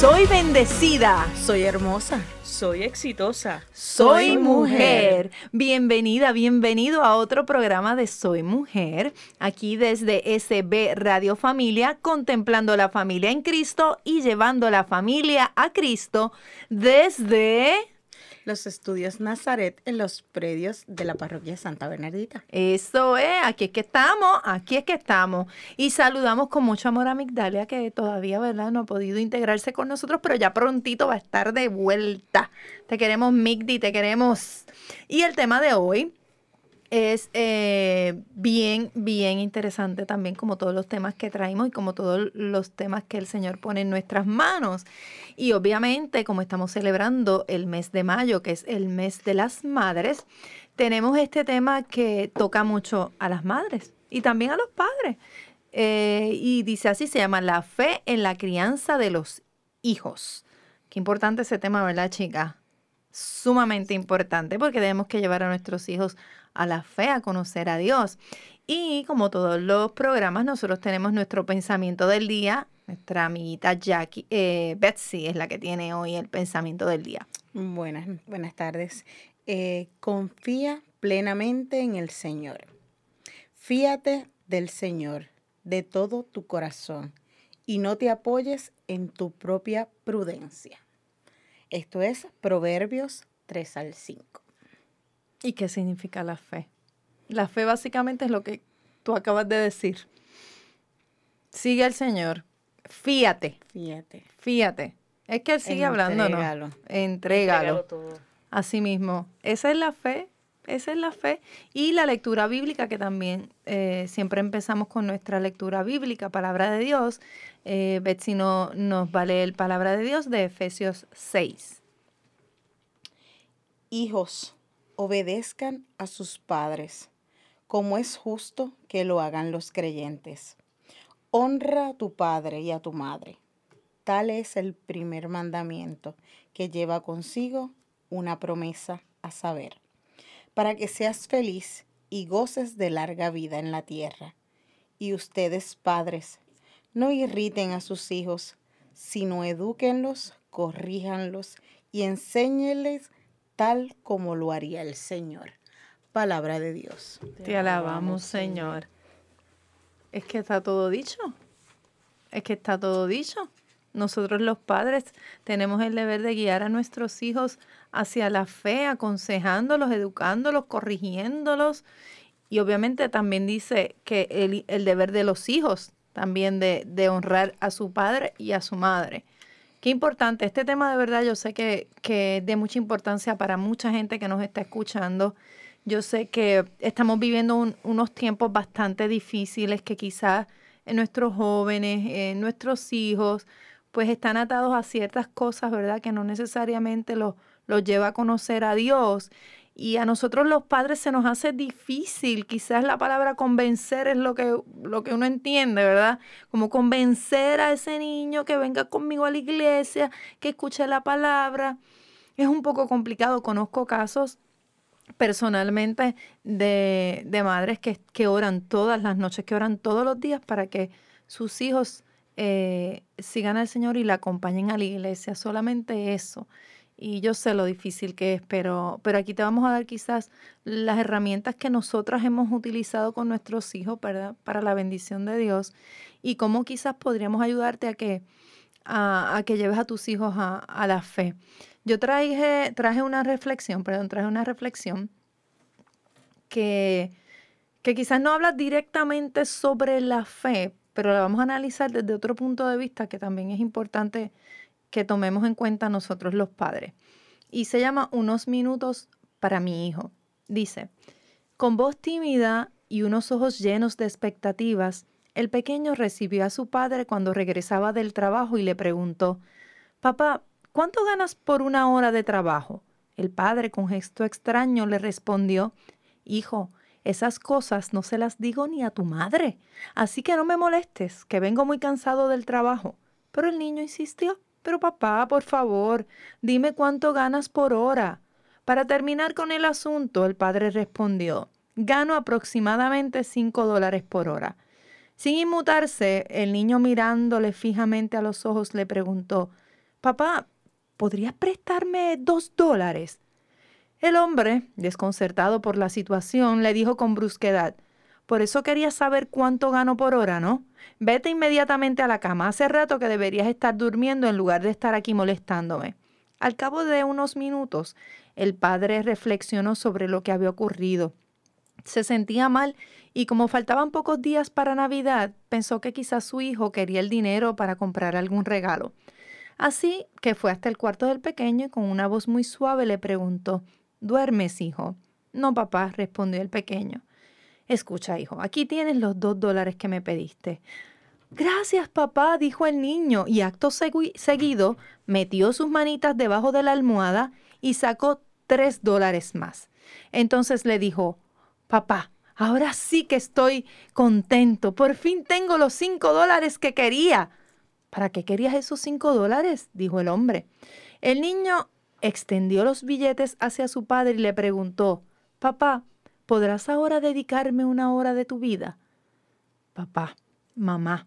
Soy bendecida, soy hermosa, soy exitosa, soy mujer. Bienvenida, bienvenido a otro programa de Soy Mujer, aquí desde SB Radio Familia, contemplando la familia en Cristo y llevando la familia a Cristo desde los estudios Nazaret en los predios de la parroquia Santa Bernardita. Eso es, aquí es que estamos, aquí es que estamos. Y saludamos con mucho amor a Migdalia, que todavía, ¿verdad? No ha podido integrarse con nosotros, pero ya prontito va a estar de vuelta. Te queremos, Migdi, te queremos. Y el tema de hoy es eh, bien, bien interesante también, como todos los temas que traemos y como todos los temas que el Señor pone en nuestras manos. Y obviamente, como estamos celebrando el mes de mayo, que es el mes de las madres, tenemos este tema que toca mucho a las madres y también a los padres. Eh, y dice así, se llama la fe en la crianza de los hijos. Qué importante ese tema, ¿verdad, chica? Sumamente importante porque tenemos que llevar a nuestros hijos a la fe, a conocer a Dios. Y como todos los programas, nosotros tenemos nuestro pensamiento del día. Nuestra amiguita Jackie, eh, Betsy es la que tiene hoy el pensamiento del día. Buenas, buenas tardes. Eh, confía plenamente en el Señor. Fíate del Señor de todo tu corazón y no te apoyes en tu propia prudencia. Esto es Proverbios 3 al 5. ¿Y qué significa la fe? La fe básicamente es lo que tú acabas de decir. Sigue al Señor. Fíate. Fíate. Fíate. Es que Él sigue hablando, ¿no? Entrégalo. Entrégalo todo. Así mismo. Esa es la fe. Esa es la fe. Y la lectura bíblica, que también eh, siempre empezamos con nuestra lectura bíblica, palabra de Dios. Eh, Betsy no, nos va a leer palabra de Dios de Efesios 6. Hijos obedezcan a sus padres, como es justo que lo hagan los creyentes. Honra a tu padre y a tu madre. Tal es el primer mandamiento que lleva consigo una promesa a saber, para que seas feliz y goces de larga vida en la tierra. Y ustedes, padres, no irriten a sus hijos, sino edúquenlos, corríjanlos y enséñeles tal como lo haría el Señor. Palabra de Dios. Te, alabamos, Señor. Es que está todo dicho. Es que está todo dicho. Nosotros los padres tenemos el deber de guiar a nuestros hijos hacia la fe, aconsejándolos, educándolos, corrigiéndolos. Y obviamente también dice que el, el deber de los hijos también de, de honrar a su padre y a su madre. Qué importante. Este tema de verdad yo sé que, que es de mucha importancia para mucha gente que nos está escuchando. Yo sé que estamos viviendo unos tiempos bastante difíciles que quizás nuestros jóvenes, nuestros hijos, pues están atados a ciertas cosas, ¿verdad? Que no necesariamente los, los lleva a conocer a Dios. Y a nosotros los padres se nos hace difícil, quizás la palabra convencer es lo que, lo que uno entiende, ¿verdad? Como convencer a ese niño que venga conmigo a la iglesia, que escuche la palabra. Es un poco complicado, conozco casos personalmente de, de madres que, que, oran todas las noches, que oran todos los días para que sus hijos eh, sigan al Señor y la acompañen a la iglesia, solamente eso. Y yo sé lo difícil que es, pero, pero aquí te vamos a dar quizás las herramientas que nosotras hemos utilizado con nuestros hijos para, para la bendición de Dios. Y cómo quizás podríamos ayudarte a que, a, que lleves a tus hijos a, la fe. Yo traje, traje una reflexión, perdón, traje una reflexión que, que quizás no habla directamente sobre la fe, pero la vamos a analizar desde otro punto de vista que también es importante que tomemos en cuenta nosotros los padres. Y se llama Unos minutos para mi hijo. Dice, con voz tímida y unos ojos llenos de expectativas, el pequeño recibió a su padre cuando regresaba del trabajo y le preguntó, Papá, ¿cuánto ganas por una hora de trabajo? El padre, con gesto extraño, le respondió, Hijo, esas cosas no se las digo ni a tu madre, así que no me molestes, que vengo muy cansado del trabajo. Pero el niño insistió, Pero papá, por favor, dime cuánto ganas por hora. Para terminar con el asunto, el padre respondió, Gano aproximadamente cinco dólares por hora. Sin inmutarse, el niño mirándole fijamente a los ojos le preguntó, Papá, ¿podrías prestarme dos dólares? El hombre, desconcertado por la situación, le dijo con brusquedad, Por eso querías saber cuánto gano por hora, ¿no? Vete inmediatamente a la cama. Hace rato que deberías estar durmiendo en lugar de estar aquí molestándome. Al cabo de unos minutos, el padre reflexionó sobre lo que había ocurrido. Se sentía mal y como faltaban pocos días para Navidad, pensó que quizás su hijo quería el dinero para comprar algún regalo. Así que fue hasta el cuarto del pequeño y con una voz muy suave le preguntó, ¿Duermes, hijo? No, papá, respondió el pequeño. Escucha, hijo, aquí tienes los dos dólares que me pediste. Gracias, papá, dijo el niño, y acto seguido metió sus manitas debajo de la almohada y sacó tres dólares más. Entonces le dijo, papá, ahora sí que estoy contento, por fin tengo los cinco dólares que quería. ¿Para qué querías esos cinco dólares? dijo el hombre. El niño extendió los billetes hacia su padre y le preguntó, Papá, ¿podrás ahora dedicarme una hora de tu vida? Papá, mamá,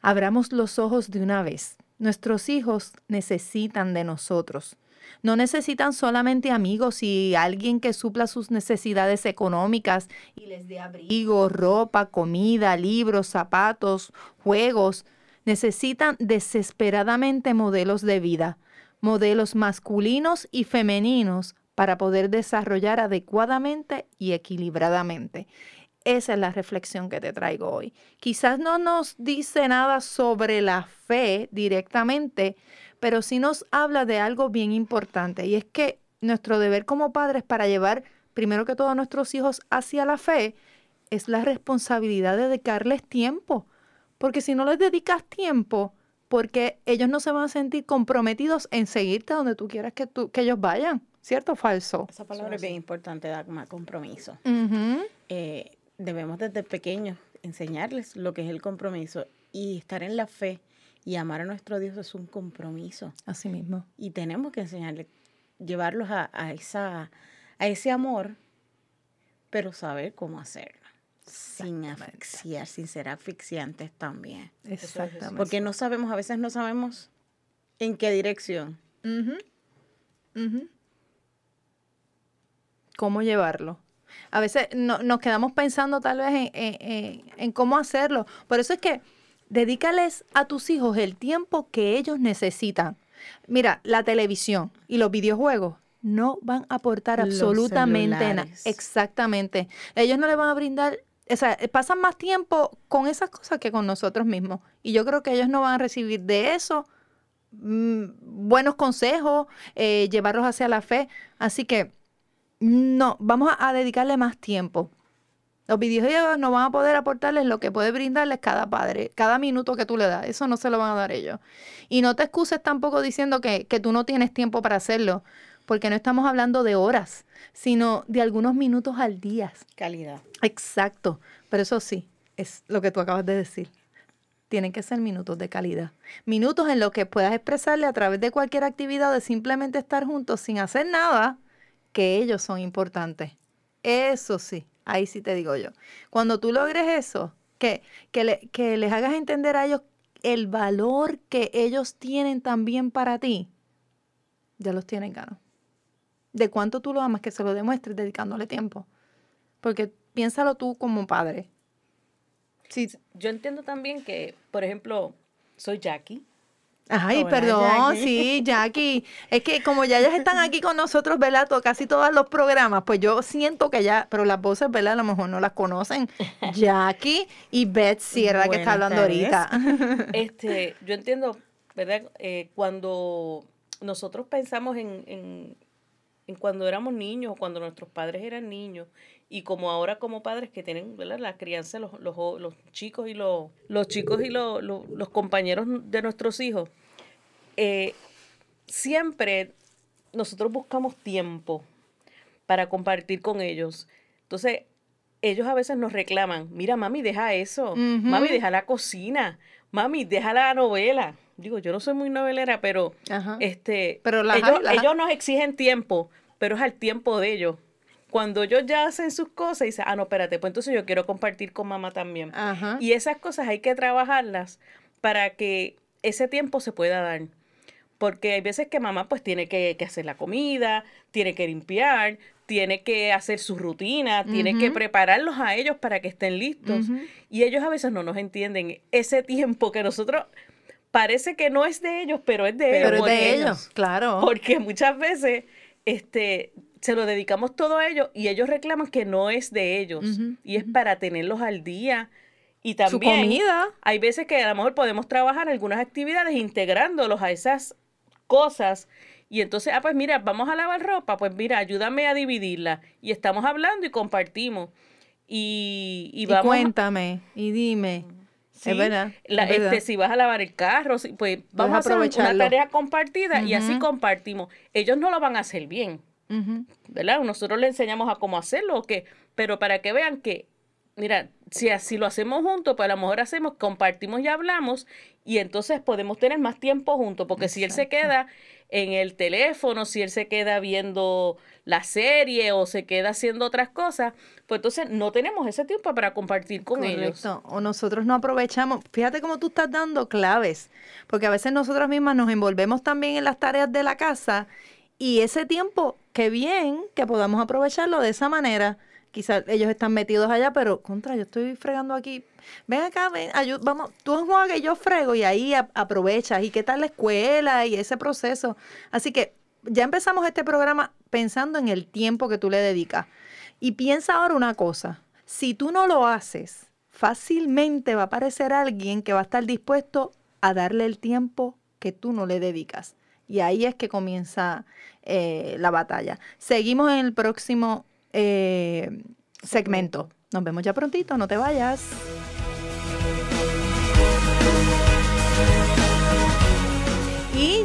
abramos los ojos de una vez. Nuestros hijos necesitan de nosotros. No necesitan solamente amigos y alguien que supla sus necesidades económicas y les dé abrigo, ropa, comida, libros, zapatos, juegos. Necesitan desesperadamente modelos de vida, modelos masculinos y femeninos para poder desarrollar adecuadamente y equilibradamente. Esa es la reflexión que te traigo hoy. Quizás no nos dice nada sobre la fe directamente, pero sí nos habla de algo bien importante y es que nuestro deber como padres para llevar primero que todo a nuestros hijos hacia la fe es la responsabilidad de dedicarles tiempo, porque si no les dedicas tiempo, porque ellos no se van a sentir comprometidos en seguirte donde tú quieras que, tú, que ellos vayan, ¿cierto o falso? Esa palabra es bien importante, Dagma, compromiso. Eh, debemos desde pequeños enseñarles lo que es el compromiso y estar en la fe y amar a nuestro Dios es un compromiso. Así mismo. Y tenemos que enseñarles, llevarlos a, a, esa, a ese amor, pero saber cómo hacerlo sin asfixiar, sin ser asfixiantes también. Exactamente. Porque no sabemos, a veces no sabemos en qué dirección. ¿Cómo llevarlo? A veces no, nos quedamos pensando tal vez en, en, cómo hacerlo. Por eso es que dedícales a tus hijos el tiempo que ellos necesitan. Mira, la televisión y los videojuegos no van a aportar absolutamente nada. Exactamente. Ellos no le van a brindar o sea, eh, pasan más tiempo con esas cosas que con nosotros mismos. Y yo creo que ellos no van a recibir de eso mm, buenos consejos, eh, llevarlos hacia la fe. Así que no, vamos a, dedicarle más tiempo. Los videojuegos no van a poder aportarles lo que puede brindarles cada padre, cada minuto que tú le das. Eso no se lo van a dar ellos. Y no te excuses tampoco diciendo que, que tú no tienes tiempo para hacerlo, porque no estamos hablando de horas, sino de algunos minutos al día. Calidad. Exacto, pero eso sí, es lo que tú acabas de decir. Tienen que ser minutos de calidad. Minutos en los que puedas expresarle a través de cualquier actividad de simplemente estar juntos sin hacer nada, que ellos son importantes. Eso sí, ahí sí te digo yo. Cuando tú logres eso, que, que, que les hagas entender a ellos el valor que ellos tienen también para ti, ya los tienen ganos de cuánto tú lo amas, que se lo demuestres dedicándole tiempo. Porque piénsalo tú como padre. Sí. Yo entiendo también que, por ejemplo, soy Jackie. Ay, perdón, sí, Jackie. Es que como ya ellas están aquí con nosotros, ¿verdad? casi todos los programas, pues yo siento que ya, pero las voces, ¿verdad? A lo mejor no las conocen. Jackie y Betsy era la que está hablando ahorita. Este, yo entiendo, ¿verdad? Eh, cuando nosotros pensamos en, en cuando éramos niños o cuando nuestros padres eran niños y como ahora como padres que tienen la crianza los, los, los, chicos y los, los chicos y los, los compañeros de nuestros hijos eh, siempre nosotros buscamos tiempo para compartir con ellos. Entonces, ellos a veces nos reclaman, mira, mami, deja eso, mami, deja la cocina, mami, deja la novela. Digo, yo no soy muy novelera, pero, este, pero ellos, ellos nos exigen tiempo, pero es al tiempo de ellos. Cuando ellos ya hacen sus cosas y dicen, ah, no, espérate, pues entonces yo quiero compartir con mamá también. Y esas cosas hay que trabajarlas para que ese tiempo se pueda dar. Porque hay veces que mamá pues tiene que, hacer la comida, tiene que limpiar, tiene que hacer su rutina, tiene que prepararlos a ellos para que estén listos. Y ellos a veces no nos entienden ese tiempo que nosotros parece que no es de ellos, pero es de ellos. Pero es de ellos, claro. Porque muchas veces este, se lo dedicamos todo a ellos y ellos reclaman que no es de ellos. Y es para tenerlos al día. Y también comida. hay veces que a lo mejor podemos trabajar algunas actividades integrándolos a esas cosas. Y entonces, ah, pues mira, vamos a lavar ropa, pues mira, ayúdame a dividirla. Y estamos hablando y compartimos. Y, y, vamos cuéntame, y dime. Es verdad, Este, si vas a lavar el carro, pues vamos a hacer una tarea compartida y así compartimos. Ellos no lo van a hacer bien, ¿verdad? Nosotros les enseñamos a cómo hacerlo o qué, pero para que vean que mira, si así lo hacemos juntos, pues a lo mejor hacemos, compartimos y hablamos y entonces podemos tener más tiempo juntos, porque si él se queda en el teléfono, si él se queda viendo la serie o se queda haciendo otras cosas, pues entonces no tenemos ese tiempo para compartir con ellos. O nosotros no aprovechamos. Fíjate cómo tú estás dando claves, porque a veces nosotras mismas nos envolvemos también en las tareas de la casa y ese tiempo, qué bien que podamos aprovecharlo de esa manera quizás ellos están metidos allá, pero contra, yo estoy fregando aquí. Ven acá, ven, vamos, tú juegas que yo frego y ahí aprovechas. ¿Y qué tal la escuela y ese proceso? Así que ya empezamos este programa pensando en el tiempo que tú le dedicas. Y piensa ahora una cosa, si tú no lo haces, fácilmente va a aparecer alguien que va a estar dispuesto a darle el tiempo que tú no le dedicas. Y ahí es que comienza eh, la batalla. Seguimos en el próximo eh, segmento. Nos vemos ya prontito, no te vayas.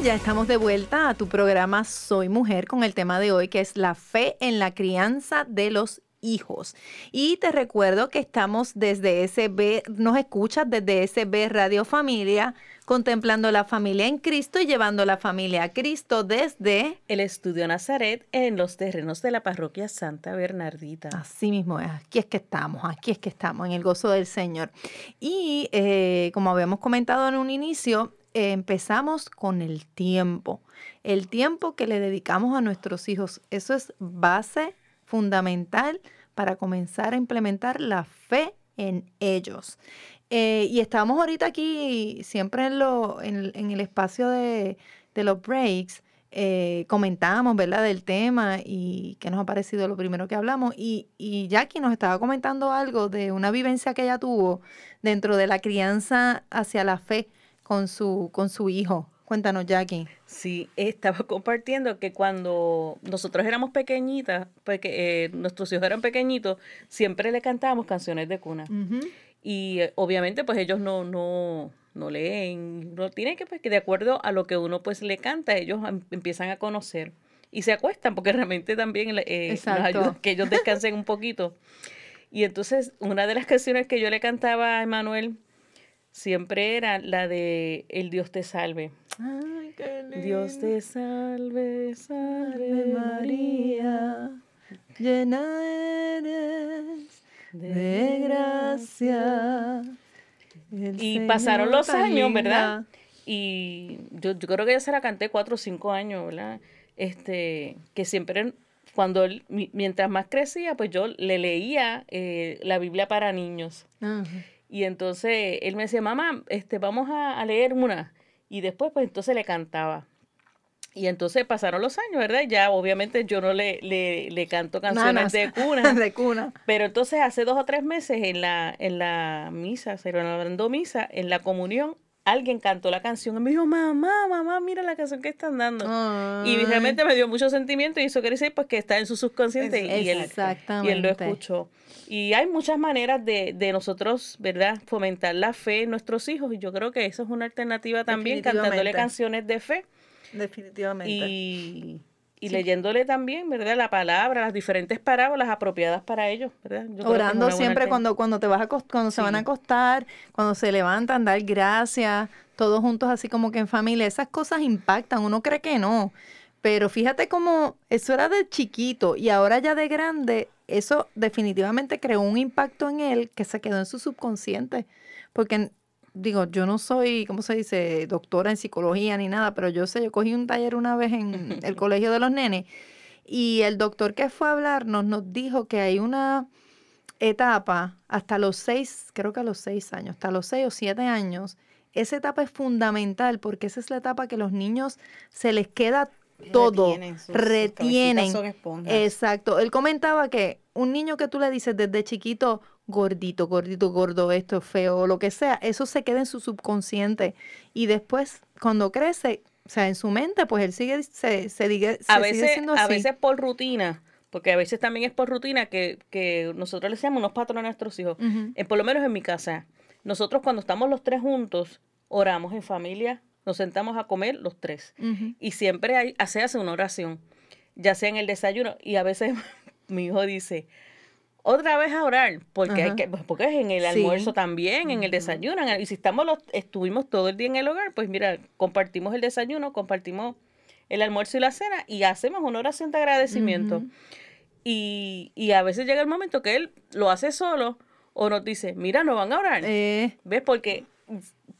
Ya estamos de vuelta a tu programa Soy Mujer con el tema de hoy que es la fe en la crianza de los hijos. Y te recuerdo que estamos desde SB, nos escuchas desde SB Radio Familia contemplando la familia en Cristo y llevando la familia a Cristo desde el Estudio Nazaret en los terrenos de la parroquia Santa Bernardita. Así mismo es, aquí es que estamos, aquí es que estamos, en el gozo del Señor. Y eh, como habíamos comentado en un inicio, empezamos con el tiempo, el tiempo que le dedicamos a nuestros hijos. Eso es base fundamental para comenzar a implementar la fe en ellos. Eh, y estamos ahorita aquí, siempre en, el espacio de, los breaks, eh, comentamos, ¿verdad?, del tema y qué nos ha parecido lo primero que hablamos. Y, y Jackie nos estaba comentando algo de una vivencia que ella tuvo dentro de la crianza hacia la fe con su, con su hijo. Cuéntanos, Jackie. Sí, estaba compartiendo que cuando nosotros éramos pequeñitas, porque eh, nuestros hijos eran pequeñitos, siempre le cantábamos canciones de cuna. Y eh, obviamente pues ellos no, no, no leen, no tienen que, pues, que de acuerdo a lo que uno pues le canta, ellos em, empiezan a conocer y se acuestan porque realmente también eh, ayuda que ellos descansen un poquito. Y entonces una de las canciones que yo le cantaba a Emanuel siempre era la de El Dios te salve. Ay, qué Dios te salve, salve María, llena eres de gracia. y pasaron los años, ¿verdad? Y yo, yo, creo que ya se la canté cuatro o cinco años, ¿verdad? Este, que siempre, cuando, mientras más crecía, pues yo le leía eh, la Biblia para niños. Y entonces él me decía, mamá, este, vamos a, a leer una. Y después, pues entonces le cantaba. Y entonces pasaron los años, ¿verdad? Ya obviamente yo no le, le, canto canciones de cuna. de cuna. Pero entonces hace dos o tres meses en la, en la misa, se hablando misa, en la comunión, alguien cantó la canción y me dijo, mamá, mamá, mira la canción que están dando. Y realmente me dio mucho sentimiento y eso quiere decir pues que está en su subconsciente y, él, y él lo escuchó. Y hay muchas maneras de, de nosotros, ¿verdad?, fomentar la fe en nuestros hijos y yo creo que eso es una alternativa también, cantándole canciones de fe Definitivamente. Y, y leyéndole también, ¿verdad? La palabra, las diferentes parábolas apropiadas para ellos, ¿verdad? Yo Orando siempre cuando, cuando te vas a cuando se van a acostar, cuando se levantan, dar gracias, todos juntos así como que en familia. Esas cosas impactan, uno cree que no. Pero fíjate cómo eso era de chiquito y ahora ya de grande, eso definitivamente creó un impacto en él que se quedó en su subconsciente. Porque, digo, yo no soy, ¿cómo se dice?, doctora en psicología ni nada, pero yo sé, yo cogí un taller una vez en el colegio de los nenes y el doctor que fue a hablarnos nos dijo que hay una etapa hasta los seis, creo que a los seis años, hasta los seis o siete años, esa etapa es fundamental porque esa es la etapa que los niños se les queda todo, Retienen, sus- sus son. Exacto. Él comentaba que un niño que tú le dices desde chiquito, gordito, gordito, gordo, esto es feo, o lo que sea, eso se queda en su subconsciente. Y después, cuando crece, o sea, en su mente, pues él sigue, se, se, se a sigue veces, siendo a veces por rutina, porque a veces también es por rutina que, que nosotros le decíamos unos patrones a nuestros hijos. Eh, por lo menos en mi casa, nosotros cuando estamos los tres juntos, oramos en familia, nos sentamos a comer los tres. Y siempre hay, se hace una oración, ya sea en el desayuno. Y a veces mi hijo dice, otra vez a orar, porque, hay que, pues, porque es en el Sí. almuerzo también, en el desayuno. en el- y si estamos los, estuvimos todo el día en el hogar, pues mira, compartimos el desayuno, compartimos el almuerzo y la cena y hacemos una oración de agradecimiento. Y, y a veces llega el momento que él lo hace solo o nos dice, mira, no van a orar. Eh, ¿Ves? Porque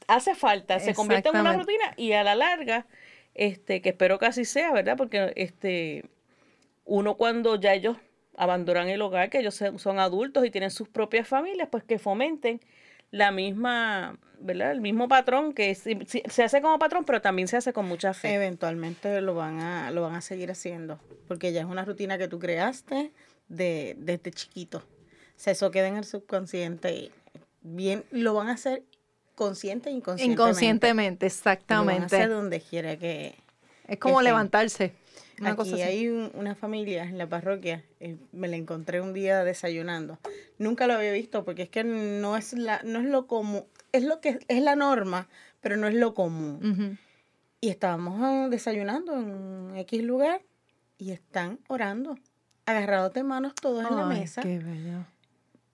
hace falta, se convierte en una rutina y a la larga, este, que espero que así sea, ¿verdad? Porque este, uno cuando ya ellos abandonan el hogar, que ellos son adultos y tienen sus propias familias, pues que fomenten la misma, ¿verdad? El mismo patrón que se hace como patrón, pero también se hace con mucha fe. Eventualmente lo van a, lo van a seguir haciendo, porque ya es una rutina que tú creaste de, desde chiquito. O sea, eso queda en el subconsciente y bien, lo van a hacer consciente e inconscientemente. inconscientemente, Lo van a exactamente. hacer donde quiera que... Es como levantarse. Una Aquí cosa así. hay un- una familia en la parroquia, eh, me la encontré un día desayunando. Nunca lo había visto porque es que no es la, no es lo común, es lo que es la norma, pero no es lo común. Ujú. Y estábamos ah, desayunando en X lugar y están orando, agarrados de manos todos en la Ay, mesa. qué bello.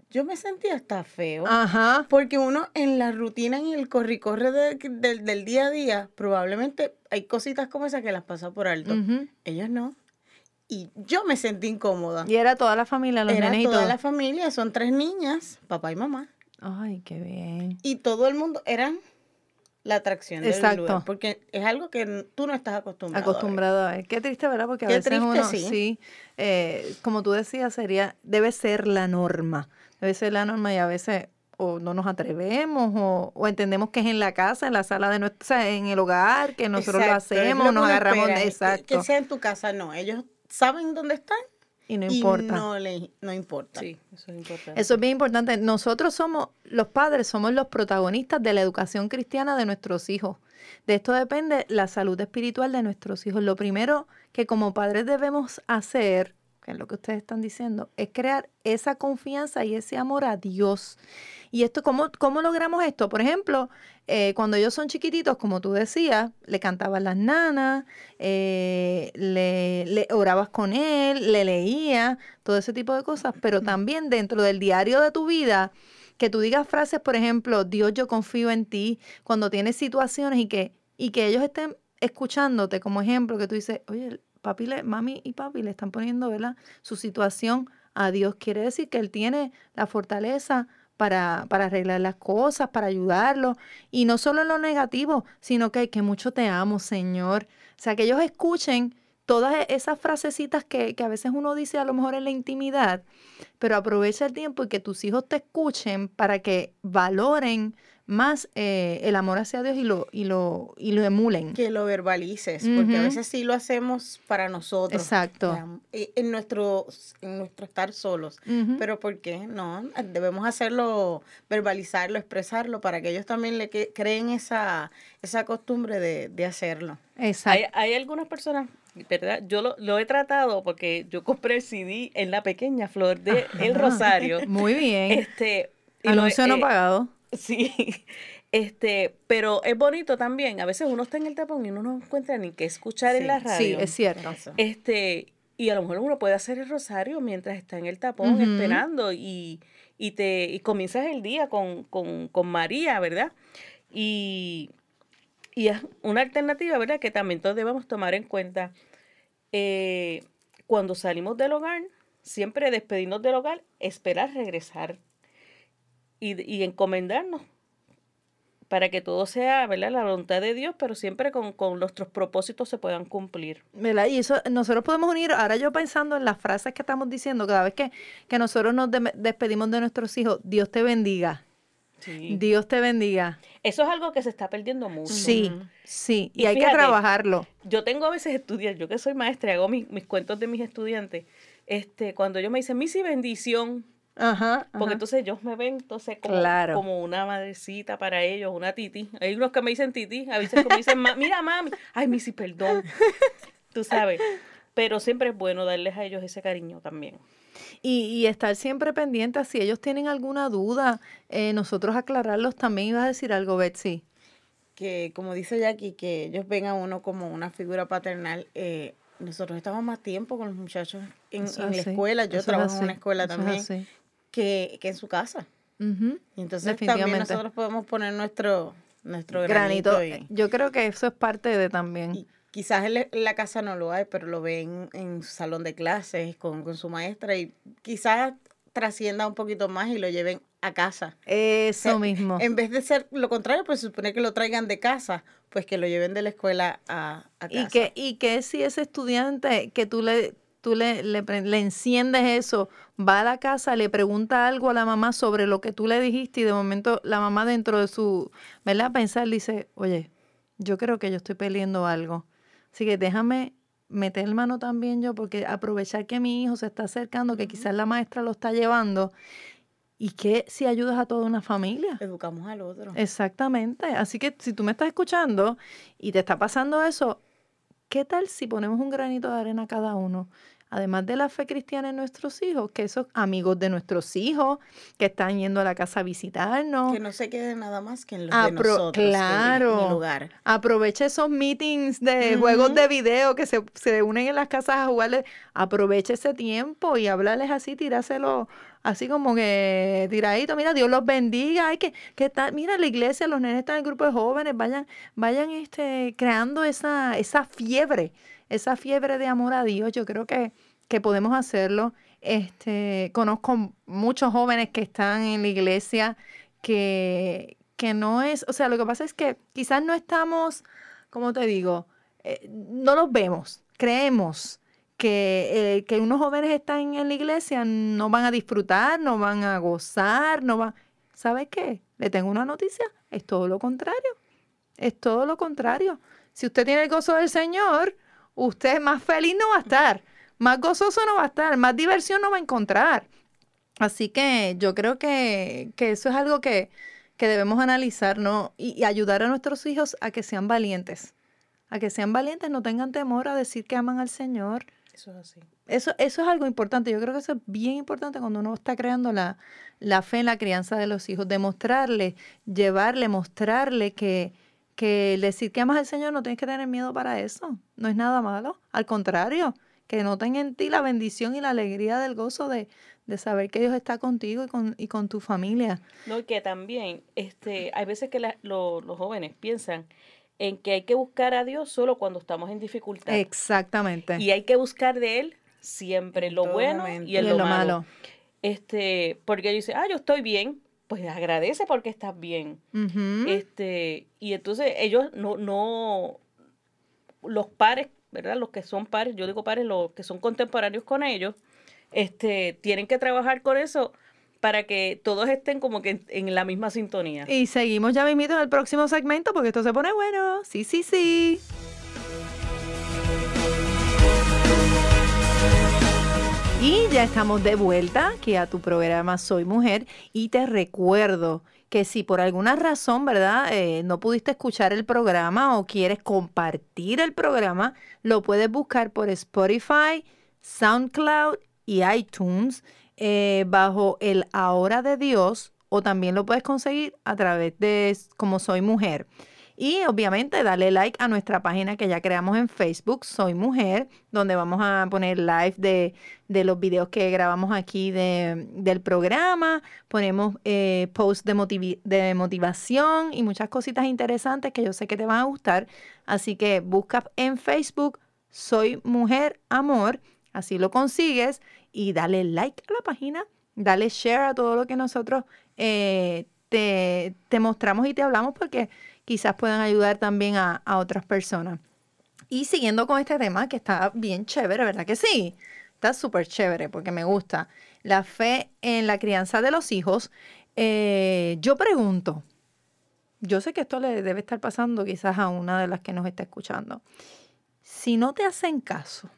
Yo me sentía hasta feo. Ajá. Porque uno en la rutina, en el corri-corre de- del- del día a día, probablemente hay cositas como esas que las pasa por alto. Ujú. Ellos no. Y yo me sentí incómoda. Y era toda la familia, los Era nenes y toda todo. la familia, son tres niñas, papá y mamá. Ay, qué bien. Y todo el mundo eran la atracción del Exacto. lugar. Porque es algo que tú no estás acostumbrado. a ver. Acostumbrado a ver. Qué triste, ¿verdad? Porque a Qué veces triste, uno, sí. eh, como tú decías, sería, debe ser la norma. Debe ser la norma y a veces o no nos atrevemos o, o entendemos que es en la casa, en la sala de nuestra, o sea, en el hogar, que nosotros Exacto, lo hacemos, lo que nos agarramos de que- exacto. Que sea en tu casa, no. Ellos saben dónde están y no y importa. no, le, no importa. Sí, eso es importante. Eso es bien importante. Nosotros somos, los padres, somos los protagonistas de la educación cristiana de nuestros hijos. De esto depende la salud espiritual de nuestros hijos. Lo primero que como padres debemos hacer, que es lo que ustedes están diciendo, es crear esa confianza y ese amor a Dios. Y esto, ¿cómo, cómo logramos esto? Por ejemplo, eh, cuando ellos son chiquititos, como tú decías, le cantaban las nanas, eh, le, le orabas con él, le leía, todo ese tipo de cosas, pero también dentro del diario de tu vida, que tú digas frases, por ejemplo, Dios, yo confío en ti, cuando tienes situaciones y que, y que ellos estén escuchándote como ejemplo, que tú dices, oye, papi, le, mami y papi le están poniendo, ¿verdad? Su situación a Dios. Quiere decir que Él tiene la fortaleza para, para arreglar las cosas, para ayudarlo. Y no solo en lo negativo, sino que, que mucho te amo, Señor. O sea, que ellos escuchen todas e- esas frasecitas que, que a veces uno dice a lo mejor en la intimidad, pero aprovecha el tiempo y que tus hijos te escuchen para que valoren más eh, el amor hacia Dios y lo, y lo, y lo emulen. Que lo verbalices, porque a veces sí lo hacemos para nosotros. Exacto. eh, En nuestro, en nuestro estar solos. Pero ¿por qué? No, debemos hacerlo, verbalizarlo, expresarlo, para que ellos también le que- creen esa, esa costumbre de, de hacerlo. Exacto. Hay, hay algunas personas, ¿verdad? Yo lo, lo he tratado porque yo compré el CD en la pequeña flor de El Rosario. Muy bien. Este, y lo he- Anuncio no eh, pagado. Sí, Este, pero es bonito también. A veces uno está en el tapón y uno no encuentra ni qué escuchar en la radio. Sí, es cierto. Este, y a lo mejor uno puede hacer el rosario mientras está en el tapón esperando y, y te y comienzas el día con, con, con María, ¿verdad? Y, y, es una alternativa, ¿verdad? Que también todos debemos tomar en cuenta. Eh, cuando salimos del hogar, siempre despedirnos del hogar, esperar regresar y, y encomendarnos para que todo sea, ¿verdad? La voluntad de Dios, pero siempre con, con, nuestros propósitos se puedan cumplir. ¿Verdad? Y eso nosotros podemos unir, ahora yo pensando en las frases que estamos diciendo, cada vez que, que nosotros nos despedimos de nuestros hijos, Dios te bendiga. Dios te bendiga. Eso es algo que se está perdiendo mucho. Sí, sí, y, hay que trabajarlo. Yo tengo a veces estudiantes, yo que soy maestra, hago mis, mis cuentos de mis estudiantes, este, cuando ellos me dicen, misi bendición, Ajá, Porque entonces ellos me ven entonces como, como una madrecita para ellos, una titi. Hay unos que me dicen titi, a veces que me dicen, mira mami, ay misi, perdón. Tú sabes. Pero siempre es bueno darles a ellos ese cariño también. Y, y estar siempre pendiente, si ellos tienen alguna duda, eh, nosotros aclararlos también. Ibas a decir algo, Betsy. Que como dice Jackie, que ellos ven a uno como una figura paternal. Eh, nosotros estamos más tiempo con los muchachos en, en la escuela. Yo trabajo en una escuela también que, que en su casa. Y entonces también nosotros podemos poner nuestro, nuestro granito. Yo creo que eso es parte de también. quizás en la casa no lo hay, pero lo ven en su salón de clases con, con su maestra y quizás trascienda un poquito más y lo lleven a casa. Eso mismo. En vez de ser lo contrario, pues supone que lo traigan de casa, pues que lo lleven de la escuela a, a casa. Y que, y que si ese estudiante que tú le tú le, le, le, enciendes eso, va a la casa, le pregunta algo a la mamá sobre lo que tú le dijiste y de momento la mamá dentro de su, ¿verdad? Pensar dice, oye, yo creo que yo estoy peleando algo. Así que déjame meter mano también yo, porque aprovechar que mi hijo se está acercando, que quizás la maestra lo está llevando, y que si ayudas a toda una familia. Educamos al otro. Exactamente. Así que si tú me estás escuchando y te está pasando eso, ¿Qué tal si ponemos un granito de arena cada uno? Además de la fe cristiana en nuestros hijos, que esos amigos de nuestros hijos que están yendo a la casa a visitarnos. Que no se queden nada más que en los de nosotros. Claro. En lugar. Aproveche esos meetings de juegos de video que se, se unen en las casas a jugarles. Aproveche ese tiempo y hablarles así, tiráselo así como que tiradito, mira, Dios los bendiga, hay que, que tal, mira, la iglesia, los nenes están en el grupo de jóvenes, vayan, vayan este, creando esa, esa fiebre, esa fiebre de amor a Dios, yo creo que, que podemos hacerlo. Este, conozco muchos jóvenes que están en la iglesia que, que no es, o sea, lo que pasa es que quizás no estamos, como te digo, eh, no los vemos, creemos que, eh, que unos jóvenes están en la iglesia no van a disfrutar, no van a gozar, no van... ¿Sabes qué? Le tengo una noticia, es todo lo contrario. Es todo lo contrario. Si usted tiene el gozo del Señor, usted más feliz no va a estar, más gozoso no va a estar, más diversión no va a encontrar. Así que yo creo que, que eso es algo que, que debemos analizar ¿no? y, y ayudar a nuestros hijos a que sean valientes. A que sean valientes, no tengan temor a decir que aman al Señor, eso es así. Eso, eso es algo importante. Yo creo que eso es bien importante cuando uno está creando la, la fe en la crianza de los hijos. Demostrarle, llevarle, mostrarle que, que decir que amas al Señor no tienes que tener miedo para eso. No es nada malo. Al contrario, que noten en ti la bendición y la alegría del gozo de, de saber que Dios está contigo y con, y con tu familia. No, y que también este, hay veces que los jóvenes piensan en que hay que buscar a Dios solo cuando estamos en dificultad. Exactamente. Y hay que buscar de Él siempre lo bueno y, en lo, malo. Este, porque dice, ah, yo estoy bien, pues agradece porque estás bien. Este, y entonces ellos no, no, los pares, ¿verdad? Los que son pares, yo digo pares, los que son contemporáneos con ellos, este, tienen que trabajar con eso para que todos estén como que en la misma sintonía. Y seguimos ya mismito en el próximo segmento porque esto se pone bueno. Sí, sí, sí. Y ya estamos de vuelta aquí a tu programa Soy Mujer y te recuerdo que si por alguna razón, ¿verdad? Eh, no pudiste escuchar el programa o quieres compartir el programa, lo puedes buscar por Spotify, SoundCloud y iTunes eh, bajo el Ahora de Dios o también lo puedes conseguir a través de Como Soy Mujer. Y obviamente dale like a nuestra página que ya creamos en Facebook, Soy Mujer, donde vamos a poner live de, los videos que grabamos aquí del programa. Ponemos eh, posts de, de motivación y muchas cositas interesantes que yo sé que te van a gustar. Así que busca en Facebook Soy Mujer Amor, así lo consigues y dale like a la página, dale share a todo lo que nosotros eh, te, te mostramos y te hablamos porque quizás puedan ayudar también a, otras personas. Y siguiendo con este tema que está bien chévere, ¿verdad que sí? Está súper chévere porque me gusta. La fe en la crianza de los hijos. Eh, yo pregunto, yo sé que esto le debe estar pasando quizás a una de las que nos está escuchando. Si no te hacen caso,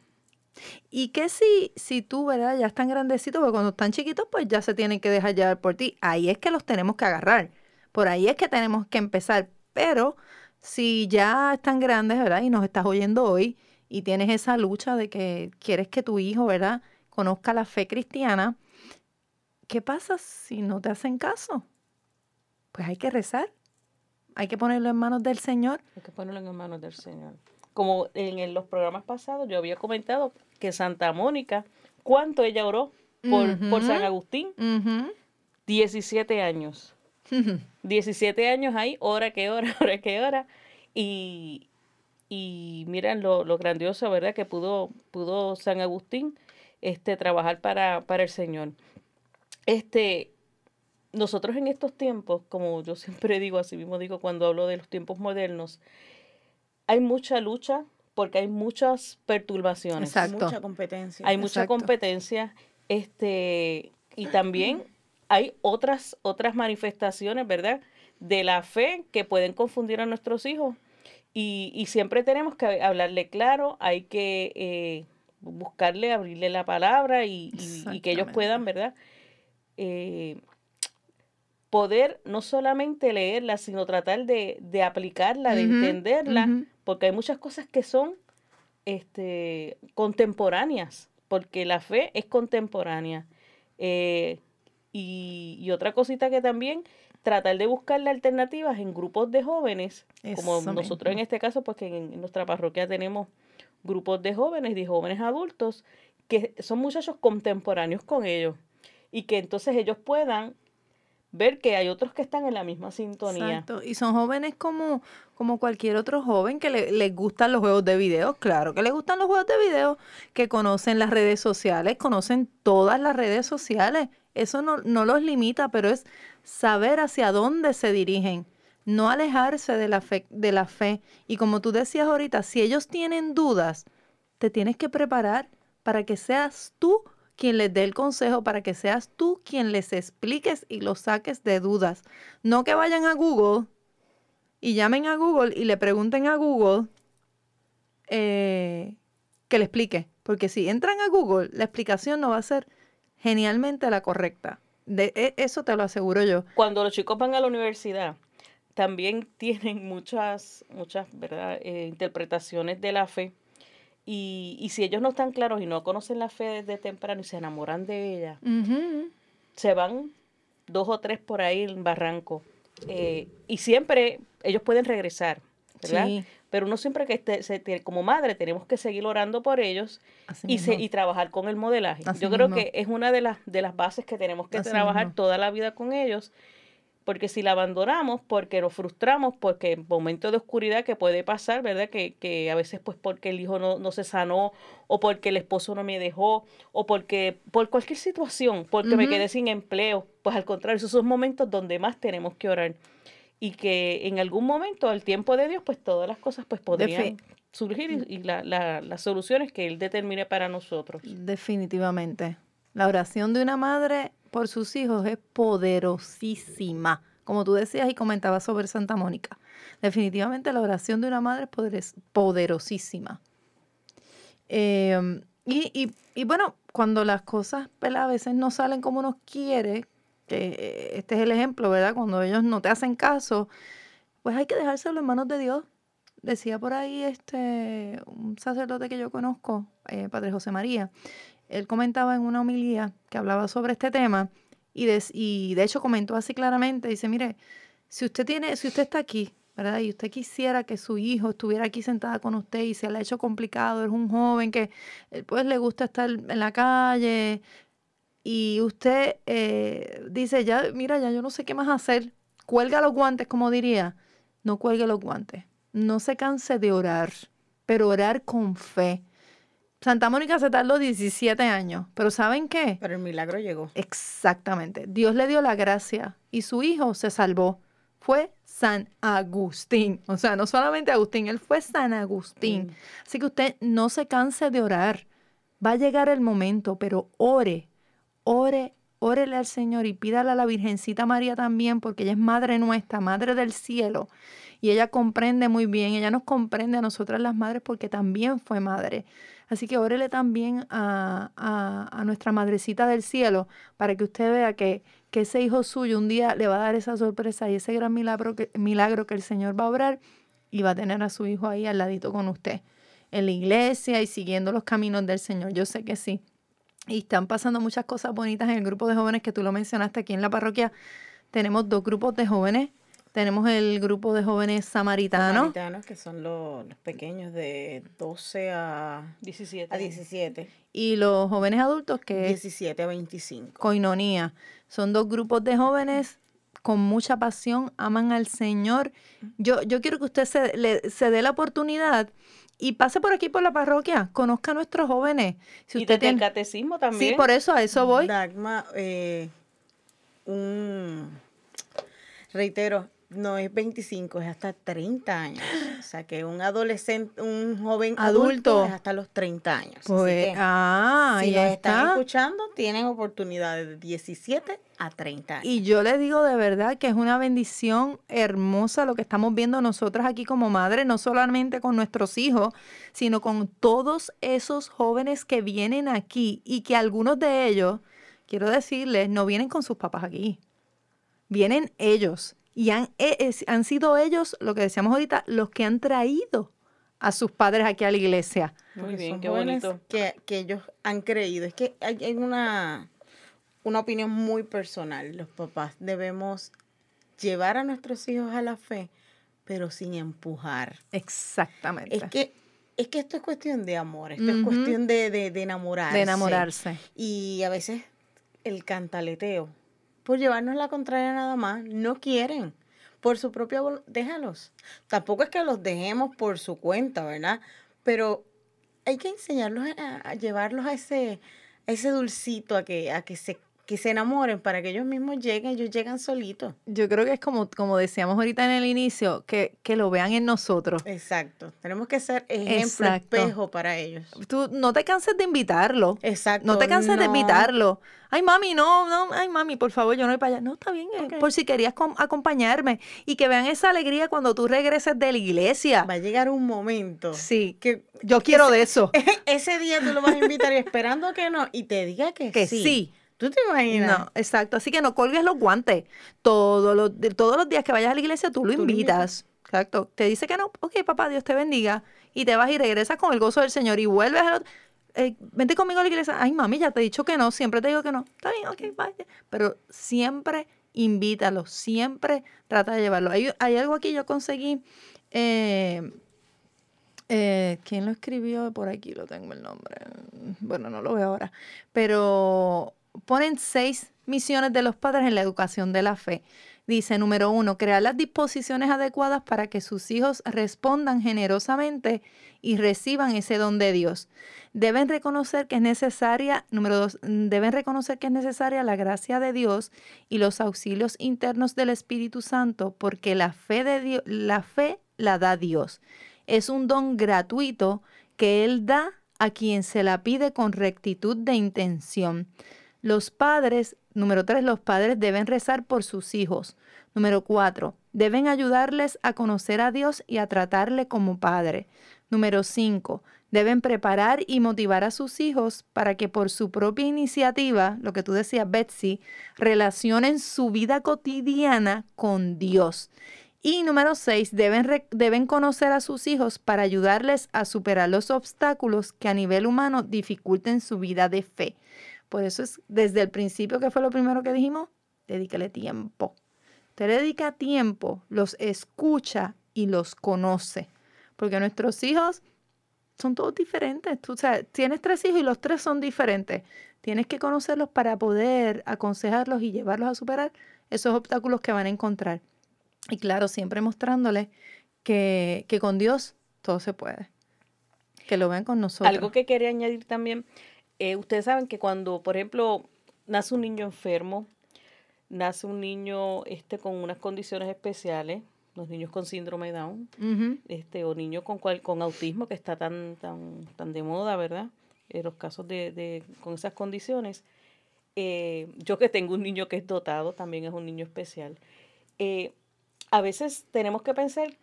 ¿y qué si, si tú, verdad, ya están grandecitos, porque cuando están chiquitos, pues ya se tienen que dejar llevar por ti? Ahí es que los tenemos que agarrar. Por ahí es que tenemos que empezar. Pero si ya están grandes, ¿verdad? Y nos estás oyendo hoy y tienes esa lucha de que quieres que tu hijo, ¿verdad? Conozca la fe cristiana, ¿qué pasa si no te hacen caso? Pues hay que rezar. Hay que ponerlo en manos del Señor. Hay que ponerlo en manos del Señor. Como en los programas pasados yo había comentado que Santa Mónica, ¿cuánto ella oró por, por San Agustín? 17 años. 17 años ahí, hora que hora, hora que hora. Y, y miren lo, lo, grandioso, ¿verdad? Que pudo, pudo San Agustín este, trabajar para, para el Señor. Este, nosotros en estos tiempos, como yo siempre digo, así mismo digo cuando hablo de los tiempos modernos, hay mucha lucha porque hay muchas perturbaciones. Hay mucha competencia. Hay mucha competencia. Este, y también hay otras, otras manifestaciones, ¿verdad? De la fe que pueden confundir a nuestros hijos. Y, siempre tenemos que hablarle claro, hay que eh, buscarle, abrirle la palabra y, que ellos puedan, ¿verdad? Eh, poder no solamente leerla, sino tratar de, aplicarla, de entenderla, porque hay muchas cosas que son este, contemporáneas, porque la fe es contemporánea. Eh, y, otra cosita que también, tratar de buscarle alternativas en grupos de jóvenes, como nosotros en este caso, pues que en, nuestra parroquia tenemos grupos de jóvenes, de jóvenes adultos, que son muchachos contemporáneos con ellos y que entonces ellos puedan ver que hay otros que están en la misma sintonía. Exacto. Y son jóvenes como, como cualquier otro joven que le, les gustan los juegos de video. Claro que les gustan los juegos de video, que conocen las redes sociales, conocen todas las redes sociales eso no, los limita, pero es saber hacia dónde se dirigen, no alejarse de la, fe, de la fe. Y como tú decías ahorita, si ellos tienen dudas, te tienes que preparar para que seas tú quien les dé el consejo, para que seas tú quien les expliques y los saques de dudas. No que vayan a Google y llamen a Google y le pregunten a Google eh, que le explique. Porque si entran a Google, la explicación no va a ser genialmente la correcta. De, e, eso te lo aseguro yo. Cuando los chicos van a la universidad, también tienen muchas, muchas ¿verdad? Eh, interpretaciones de la fe. Y, y, si ellos no están claros y no conocen la fe desde temprano y se enamoran de ella, se van dos o tres por ahí en barranco. Eh, y siempre ellos pueden regresar, ¿verdad? Pero uno siempre que esté, se, como madre tenemos que seguir orando por ellos y, y trabajar con el modelaje. Yo creo que es una de las, de las bases que tenemos que trabajar toda la vida con ellos, porque si la abandonamos, porque nos frustramos, porque en momentos de oscuridad que puede pasar, ¿verdad? Que, que a veces pues porque el hijo no, no, se sanó, o porque el esposo no me dejó, o porque por cualquier situación, porque me quedé sin empleo, pues al contrario, esos son momentos donde más tenemos que orar y que en algún momento, al tiempo de Dios, pues todas las cosas pues podrían surgir y, la, la, las soluciones que Él determine para nosotros. Definitivamente. La oración de una madre por sus hijos es poderosísima, como tú decías y comentabas sobre Santa Mónica. Definitivamente la oración de una madre es poderosísima. Em, y, y, y, bueno, cuando las cosas a veces no salen como uno quiere, que este es el ejemplo, ¿verdad? Cuando ellos no te hacen caso, pues hay que dejárselo en manos de Dios. Decía por ahí este un sacerdote que yo conozco, eh, Padre José María, él comentaba en una homilía que hablaba sobre este tema y de, y de hecho comentó así claramente, dice, mire, si usted tiene, si usted está aquí, ¿verdad? Y usted quisiera que su hijo estuviera aquí sentada con usted y se le ha hecho complicado, es un joven que pues le gusta estar en la calle y usted eh, dice, ya, mira, ya yo no sé qué más hacer, cuelga los guantes, como diría, no cuelgue los guantes, no se canse de orar, pero orar con fe. Santa Mónica se tardó 17 años, pero ¿saben qué? Pero el milagro llegó. Exactamente. Dios le dio la gracia y su hijo se salvó. Fue San Agustín. O sea, no solamente Agustín, él fue San Agustín. Mm. Así que usted no se canse de orar. Va a llegar el momento, pero ore, ore, órele al Señor y pídale a la Virgencita María también, porque ella es Madre nuestra, Madre del cielo. Y ella comprende muy bien, ella nos comprende a nosotras las madres porque también fue madre. Así que órele también a, a, a nuestra Madrecita del cielo para que usted vea que, que ese hijo suyo un día le va a dar esa sorpresa y ese gran milagro que, milagro que el Señor va a obrar y va a tener a su hijo ahí al ladito con usted, en la iglesia y siguiendo los caminos del Señor. Yo sé que sí. Y están pasando muchas cosas bonitas en el grupo de jóvenes que tú lo mencionaste aquí en la parroquia. Tenemos dos grupos de jóvenes. Tenemos el grupo de jóvenes samaritanos. Samaritanos, que son los, los pequeños de 12 a, 17. a 17. Y los jóvenes adultos que es 17 a 25. Coinonía. Son dos grupos de jóvenes con mucha pasión, aman al Señor. Yo, yo quiero que usted se, le- se dé la oportunidad y pase por aquí por la parroquia, conozca a nuestros jóvenes. Si y usted el tiene... catecismo también. Sí, por eso a eso voy. Dagma, eh, un, reitero, no es 25, es hasta 30 años. O sea que un adolescente, un joven adulto, Adulto. es hasta los 30 años. Así Pues, que, ah, si nos están está. escuchando, tienen oportunidades de 17 a 30 años. Y yo le digo de verdad que es una bendición hermosa lo que estamos viendo nosotras aquí como madres, no solamente con nuestros hijos, sino con todos esos jóvenes que vienen aquí y que algunos de ellos, quiero decirles, no vienen con sus papás aquí. Vienen ellos y han, e- es- han sido ellos, lo que decíamos ahorita, los que han traído a sus padres aquí a la iglesia. Muy bien, qué bonito. Que, que ellos han creído. Es que hay, hay una, una opinión muy personal. Los papás debemos llevar a nuestros hijos a la fe, pero sin empujar. Exactamente. Es que, es que esto es cuestión de amor, esto es cuestión de, de, de enamorarse. de enamorarse. Y a veces el cantaleteo, por llevarnos la contraria nada más, no quieren. Por su propia voluntad, déjalos. Tampoco es que los dejemos por su cuenta, ¿verdad? Pero hay que enseñarlos a, a llevarlos a ese, a ese dulcito, a que, a que se, que se enamoren para que ellos mismos lleguen, ellos llegan solitos. Yo creo que es como, como decíamos ahorita en el inicio, que, que lo vean en nosotros. Exacto. Tenemos que ser ejemplo, Exacto. espejo para ellos. Tú no te canses de invitarlo. Exacto. No te canses de invitarlo. Ay, mami, no, no, ay, mami, por favor, yo no voy para allá. No, está bien, eh, por si querías com- acompañarme y que vean esa alegría cuando tú regreses de la iglesia. Va a llegar un momento Sí, que yo quiero de eso. ese día tú lo vas a invitar y esperando que no, y te diga que, Que sí. sí. ¿Tú te imaginas? No, exacto. Así que no colgues los guantes. Todos los, todos los días que vayas a la iglesia, tú lo Tú lo invitas. Exacto. Te dice que no. Ok, papá, Dios te bendiga. Y te vas y regresas con el gozo del Señor y vuelves al otro. eh, vente conmigo a la iglesia. Ay, mami, ya te he dicho que no. Siempre te digo que no. Está bien, ok, vaya. Pero siempre invítalo. Siempre trata de llevarlo. Hay, hay algo aquí, yo conseguí. eh, eh, ¿Quién lo escribió? Por aquí lo tengo el nombre. Bueno, no lo veo ahora. Pero ponen seis misiones de los padres en la educación de la fe. Dice, número uno, crear las disposiciones adecuadas para que sus hijos respondan generosamente y reciban ese don de Dios. Deben reconocer que es necesaria, número dos, deben reconocer que es necesaria la gracia de Dios y los auxilios internos del Espíritu Santo, porque la fe de Dios, la fe la da Dios. Es un don gratuito que Él da a quien se la pide con rectitud de intención. Los padres, número tres, los padres deben rezar por sus hijos. Número cuatro, deben ayudarles a conocer a Dios y a tratarle como padre. Número cinco, deben preparar y motivar a sus hijos para que por su propia iniciativa, lo que tú decías, Betsy, relacionen su vida cotidiana con Dios. Y número seis, deben, deben conocer a sus hijos para ayudarles a superar los obstáculos que a nivel humano dificulten su vida de fe. Por eso es desde el principio que fue lo primero que dijimos, dedícale tiempo. Le dedica tiempo, los escucha y los conoce. Porque nuestros hijos son todos diferentes. Tú, tienes tres hijos y los tres son diferentes. Tienes que conocerlos para poder aconsejarlos y llevarlos a superar esos obstáculos que van a encontrar. Y claro, siempre mostrándoles que, que con Dios todo se puede. Que lo vean con nosotros. Algo que quería añadir también, eh, ustedes saben que cuando, por ejemplo, nace un niño enfermo, nace un niño este, con unas condiciones especiales, los niños con síndrome Down, este, o niños con, cual, con autismo, que está tan, tan, tan de moda, ¿verdad? En los casos de, de con esas condiciones. Eh, yo que tengo un niño que es dotado, también es un niño especial. Eh, a veces tenemos que pensar,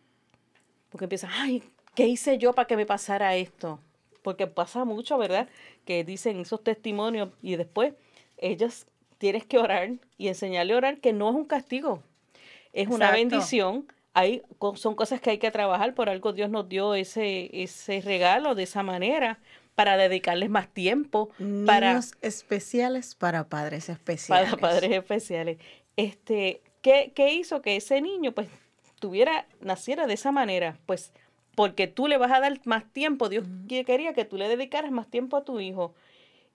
porque empiezan, ay, ¿qué hice yo para que me pasara esto? Porque pasa mucho, ¿verdad? Que dicen esos testimonios y después ellas tienes que orar y enseñarle a orar que no es un castigo, es una bendición. Hay, son cosas que hay que trabajar, por algo Dios nos dio ese, ese regalo de esa manera para dedicarles más tiempo. Niños para, especiales para padres especiales. Para padres especiales. Este, ¿qué, ¿Qué hizo que ese niño pues tuviera, naciera de esa manera? Pues porque tú le vas a dar más tiempo. Dios quería que tú le dedicaras más tiempo a tu hijo.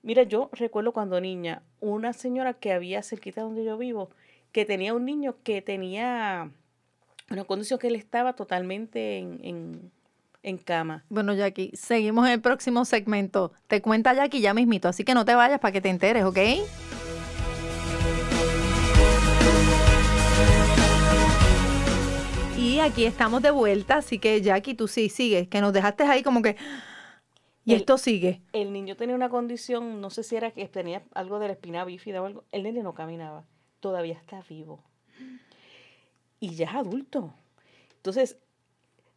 Mira, yo recuerdo cuando niña, una señora que había cerquita donde yo vivo, que tenía un niño que tenía una condición que él estaba totalmente en, en, en cama. Bueno, Jackie, seguimos en el próximo segmento. Te cuenta Jackie ya mismito, así que no te vayas para que te enteres, ¿ok? Y aquí estamos de vuelta, así que Jackie, tú sí sigues, que nos dejaste ahí como que... Y El- esto sigue. El niño tenía una condición, no sé si era que tenía algo de la espina bífida o algo. El nene no caminaba, todavía está vivo. Y ya es adulto. Entonces,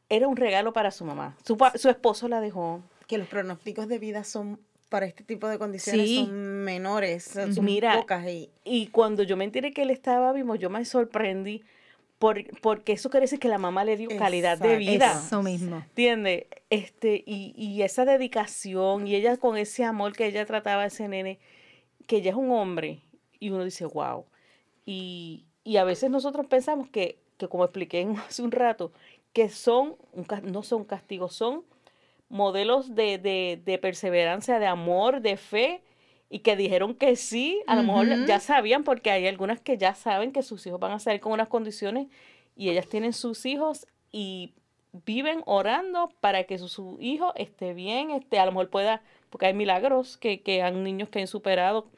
era un regalo para su mamá. Su, su esposo la dejó. Que los pronósticos de vida son para este tipo de condiciones Sí. son menores, son son Mira, pocas y Y cuando yo me enteré que él estaba vivo, yo me sorprendí por, porque eso quiere decir que la mamá le dio calidad de vida. Eso mismo. ¿Entiendes? Este, y, y esa dedicación, y ella con ese amor que ella trataba a ese nene, que ella es un hombre, y uno dice, wow. Y, y a veces nosotros pensamos que, que como expliqué hace un rato, que son, un no son castigos, son modelos de, de, de perseverancia, de amor, de fe, y que dijeron que sí, a lo mejor ya sabían, porque hay algunas que ya saben que sus hijos van a salir con unas condiciones, y ellas tienen sus hijos y viven orando para que su, su hijo esté bien, este, a lo mejor pueda, porque hay milagros que, que han niños que han superado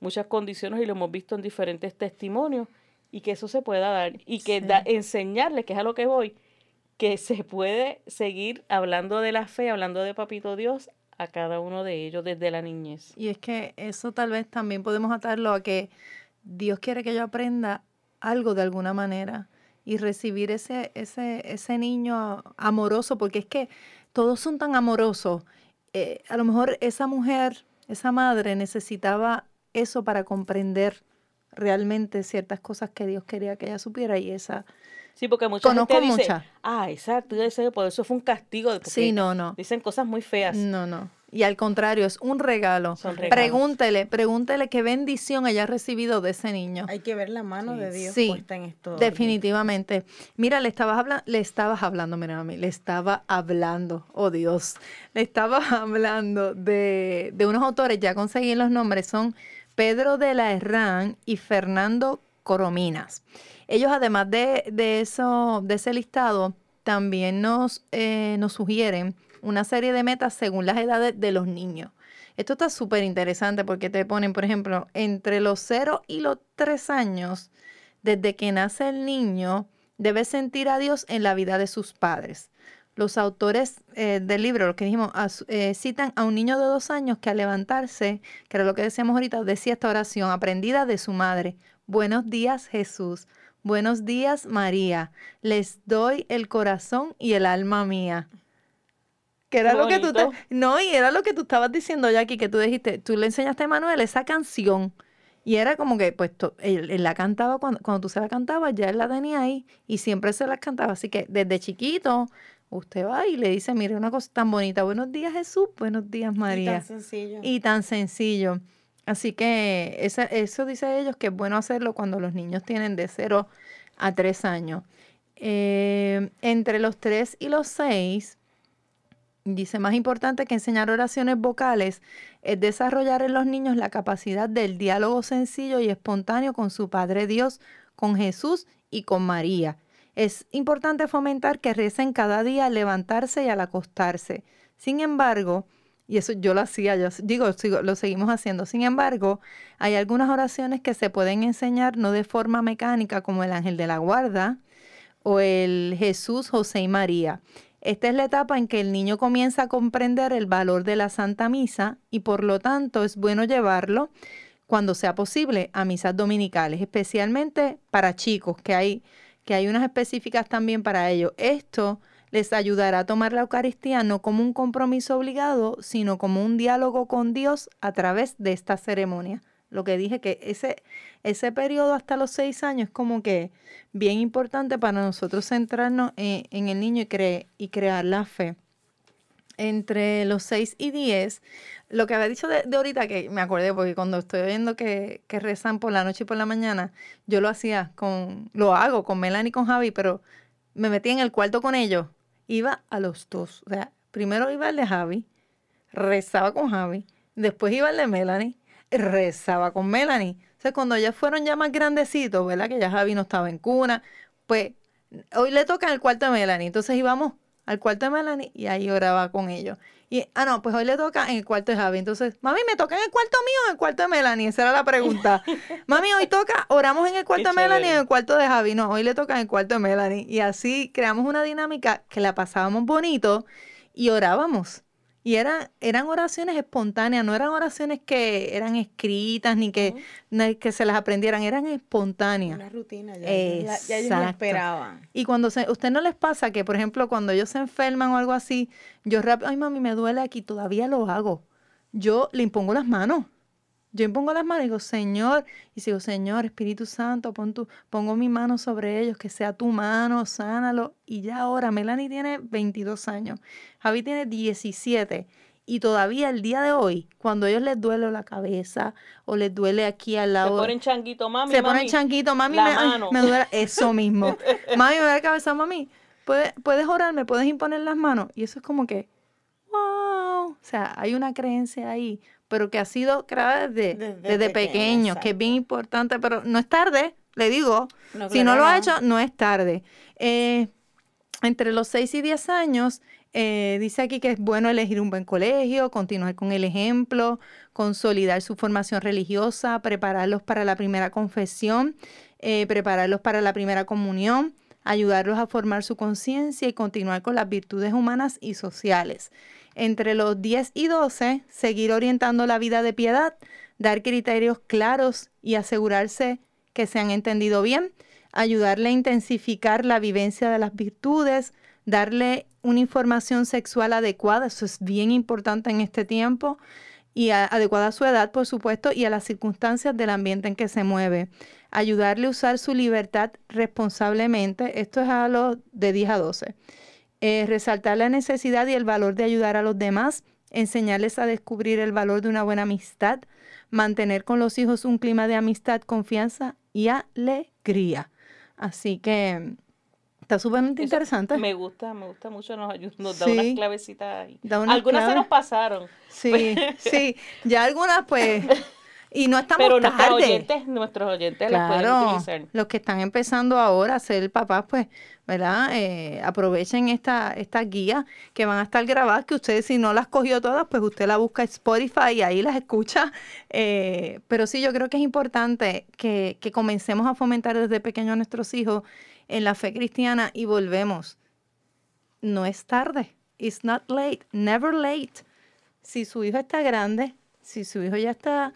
muchas condiciones y lo hemos visto en diferentes testimonios, y que eso se pueda dar, y que Sí. da- enseñarles, que es a lo que voy, que se puede seguir hablando de la fe, hablando de Papito Dios a cada uno de ellos desde la niñez. Y es que eso tal vez también podemos atarlo a que Dios quiere que yo aprenda algo de alguna manera y recibir ese, ese, ese niño amoroso, porque es que todos son tan amorosos. Eh, a lo mejor esa mujer, esa madre necesitaba eso para comprender realmente ciertas cosas que Dios quería que ella supiera y esa... Sí, porque mucha Conozco gente dice, muchas. ah, exacto, por eso fue un castigo. Sí, no, no. Dicen cosas muy feas. No, no. Y al contrario, es un regalo. Son regalos. Pregúntele, pregúntele qué bendición ella ha recibido de ese niño. hay que ver la mano de Dios Sí, puesta en esto. Definitivamente. Mira, le estabas hablando, le estabas hablando, mira a mí, le estaba hablando, oh Dios, le estaba hablando de, de unos autores, ya conseguí los nombres, son Pedro de la Herrán y Fernando Corominas. Ellos, además de, de eso, de ese listado, también nos, eh, nos sugieren una serie de metas según las edades de los niños. Esto está súper interesante porque te ponen, por ejemplo, entre los 0 y los 3 años, desde que nace el niño, debe sentir a Dios en la vida de sus padres. Los autores eh, del libro, lo que dijimos, as- eh, citan a un niño de dos años que al levantarse, que era lo que decíamos ahorita, decía esta oración aprendida de su madre. Buenos días Jesús. Buenos días María. Les doy el corazón y el alma mía. Que era lo que tú te-. No, y era lo que tú estabas diciendo, Jackie, que tú dijiste, tú le enseñaste a Manuel esa canción. Y era como que, pues, to- él, él la cantaba cuando, cuando tú se la cantabas, ya él la tenía ahí y siempre se la cantaba. Así que desde chiquito, usted va y le dice, mire, una cosa tan bonita, buenos días Jesús, buenos días Y María. tan sencillo. Y tan sencillo. Así que esa- eso dice ellos que es bueno hacerlo cuando los niños tienen de 0 a 3 años. Eh, entre los 3 y los 6, dice, más importante que enseñar oraciones vocales es desarrollar en los niños la capacidad del diálogo sencillo y espontáneo con su Padre Dios, con Jesús y con María. Es importante fomentar que recen cada día al levantarse y al acostarse. Sin embargo, y eso yo lo hacía, yo digo, lo seguimos haciendo. Sin embargo, hay algunas oraciones que se pueden enseñar no de forma mecánica como el ángel de la guarda o el Jesús, José y María. Esta es la etapa en que el niño comienza a comprender el valor de la Santa Misa y por lo tanto es bueno llevarlo cuando sea posible a misas dominicales, especialmente para chicos, que hay, que hay unas específicas también para ellos. Esto les ayudará a tomar la Eucaristía no como un compromiso obligado, sino como un diálogo con Dios a través de esta ceremonia. Lo que dije que ese, ese periodo hasta los seis años es como que bien importante para nosotros centrarnos en, en el niño y, cre- y crear la fe. Entre los 6 y 10, lo que había dicho de, ahorita, que me acordé, porque cuando estoy viendo que, rezan por la noche y por la mañana, yo lo hacía con, lo hago con Melanie y con Javi, pero me metí en el cuarto con ellos. Iba a los dos. O sea, primero iba el de Javi, rezaba con Javi, después iba el de Melanie, rezaba con Melanie. O sea, cuando ya fueron ya más grandecitos, ¿verdad? Que ya Javi no estaba en cuna, pues hoy le toca el cuarto de Melanie. Entonces íbamos al cuarto de Melanie y ahí oraba con ellos. Y, ah, no, pues hoy le toca en el cuarto de Javi. Entonces, mami, ¿me toca en el cuarto mío o en el cuarto de Melanie? Esa era la pregunta. mami, hoy toca, oramos en el cuarto Qué de Melanie o en chévere. el cuarto de Javi. No, hoy le toca en el cuarto de Melanie. Y así creamos una dinámica que la pasábamos bonito y orábamos. Y era, eran oraciones espontáneas, no eran oraciones que eran escritas ni que, ni que se las aprendieran, eran espontáneas. Una rutina, ya, ya ellos Exacto. esperaban. Y cuando se, usted no les pasa que, por ejemplo, cuando ellos se enferman o algo así, yo rápido, ay mami, me duele aquí, todavía lo hago. Yo le impongo las manos. Yo impongo las manos y digo, Señor, y digo, Señor, Espíritu Santo, pon tu, pongo mi mano sobre ellos, que sea tu mano, sánalo. Y ya ahora, Melanie tiene 22 años, Javi tiene 17. Y todavía el día de hoy, cuando a ellos les duele la cabeza o les duele aquí al Se lado ponen changuito, mami. se mami. ponen chanquito, mami, la me, ay, mano. me duele eso mismo. mami, me duele la cabeza, mami. ¿Puedes, puedes orar, me puedes imponer las manos. Y eso es como que, wow. O sea, hay una creencia ahí, pero que ha sido creada desde, Desde pequeño, que es bien importante, pero no es tarde, le digo. No, si no lo ha hecho, no es tarde. Eh, entre los 6 y 10 años, eh, dice aquí que es bueno elegir un buen colegio, continuar con el ejemplo, consolidar su formación religiosa, prepararlos para la primera confesión, eh, prepararlos para la primera comunión, ayudarlos a formar su conciencia y continuar con las virtudes humanas y sociales. Entre los 10 y 12, seguir orientando la vida de piedad, dar criterios claros y asegurarse que se han entendido bien, ayudarle a intensificar la vivencia de las virtudes, darle una información sexual adecuada, eso es bien importante en este tiempo, y adecuada a su edad, por supuesto, y a las circunstancias del ambiente en que se mueve. Ayudarle a usar su libertad responsablemente, esto es a los de 10 a 12. Eh, resaltar la necesidad y el valor de ayudar a los demás, enseñarles a descubrir el valor de una buena amistad, mantener con los hijos un clima de amistad, confianza y alegría. Así que está sumamente interesante. Me gusta, me gusta mucho, nos, nos da Sí. unas clavecitas ahí. Da unas Algunas se nos pasaron, Sí, sí. Ya algunas, pues. Y no estamos pero tarde. oyentes, nuestros oyentes las pueden utilizar. los que están empezando ahora a ser papás, pues, ¿verdad? Eh, aprovechen esta, esta guía que van a estar grabadas, que ustedes si no las cogió todas, pues usted la busca en Spotify y ahí las escucha. Eh, pero sí, yo creo que es importante que, que comencemos a fomentar desde pequeños a nuestros hijos en la fe cristiana y volvemos. No es tarde. It's not late. Never late. Si su hijo está grande, si su hijo ya está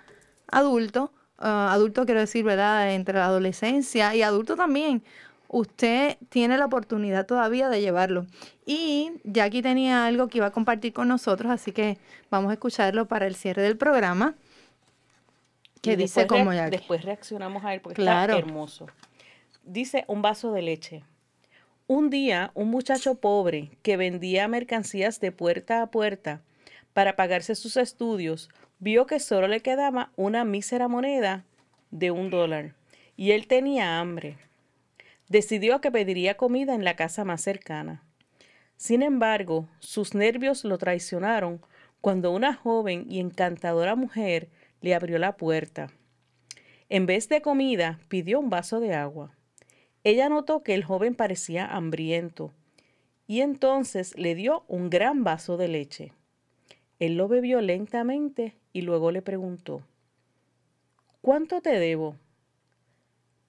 adulto, ah, adulto quiero decir, ¿verdad? Entre la adolescencia y adulto también, usted tiene la oportunidad todavía de llevarlo. Y Jackie tenía algo que iba a compartir con nosotros, así que vamos a escucharlo para el cierre del programa. Que Y dice como Jackie. Después reaccionamos a él porque Claro. está hermoso. Dice un vaso de leche. Un día, un muchacho pobre que vendía mercancías de puerta a puerta para pagarse sus estudios vio que solo le quedaba una mísera moneda de un dólar y él tenía hambre. Decidió que pediría comida en la casa más cercana. Sin embargo, sus nervios lo traicionaron cuando una joven y encantadora mujer le abrió la puerta. En vez de comida, pidió un vaso de agua. Ella notó que el joven parecía hambriento y entonces le dio un gran vaso de leche. Él lo bebió lentamente y luego le preguntó, ¿Cuánto te debo?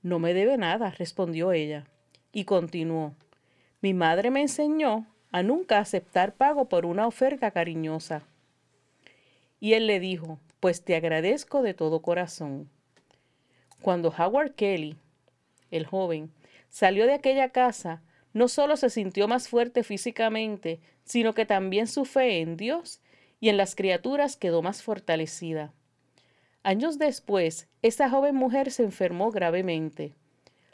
No me debe nada, respondió ella, y continuó, mi madre me enseñó a nunca aceptar pago por una oferta cariñosa. Y él le dijo, pues te agradezco de todo corazón. Cuando Howard Kelly, el joven, salió de aquella casa, no solo se sintió más fuerte físicamente, sino que también su fe en Dios y en las criaturas quedó más fortalecida. Años después, esa joven mujer se enfermó gravemente.